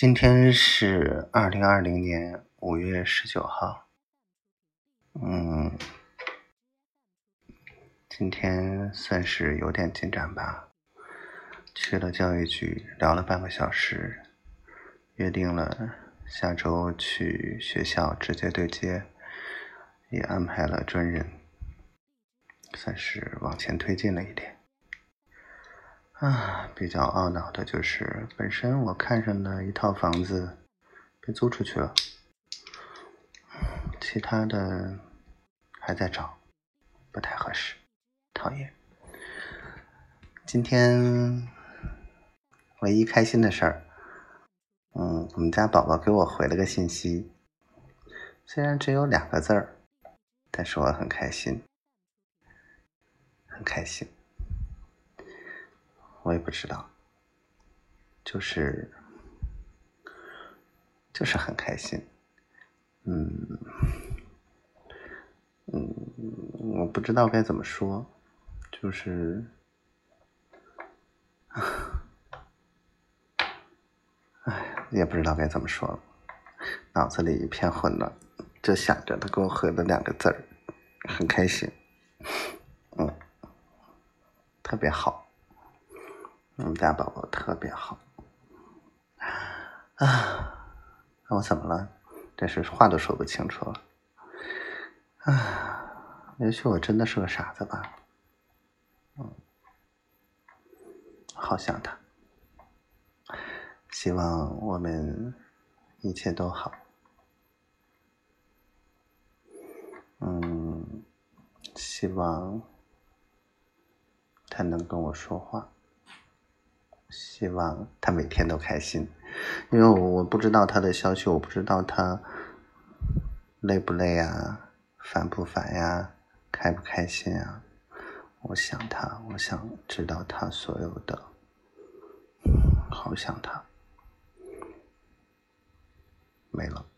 今天是二零二零年五月十九号。嗯，今天算是有点进展吧。去了教育局，聊了半个小时，约定了下周去学校直接对接，也安排了专人，算是往前推进了一点。啊，比较懊恼的就是，本身我看上的一套房子被租出去了，其他的还在找，不太合适，讨厌。今天唯一开心的事儿，嗯，我们家宝宝给我回了个信息，虽然只有两个字儿，但是我很开心，很开心。我也不知道，就是就是很开心，嗯嗯，我不知道该怎么说，就是，哎，也不知道该怎么说，脑子里一片混乱，就想着他给我回了两个字儿，很开心，嗯，特别好。我们家宝宝特别好啊！那我怎么了？真是话都说不清楚了啊！也许我真的是个傻子吧。嗯，好想他，希望我们一切都好。嗯，希望他能跟我说话。希望他每天都开心，因为我我不知道他的消息，我不知道他累不累啊，烦不烦呀，开不开心啊。我想他，我想知道他所有的，好想他，没了。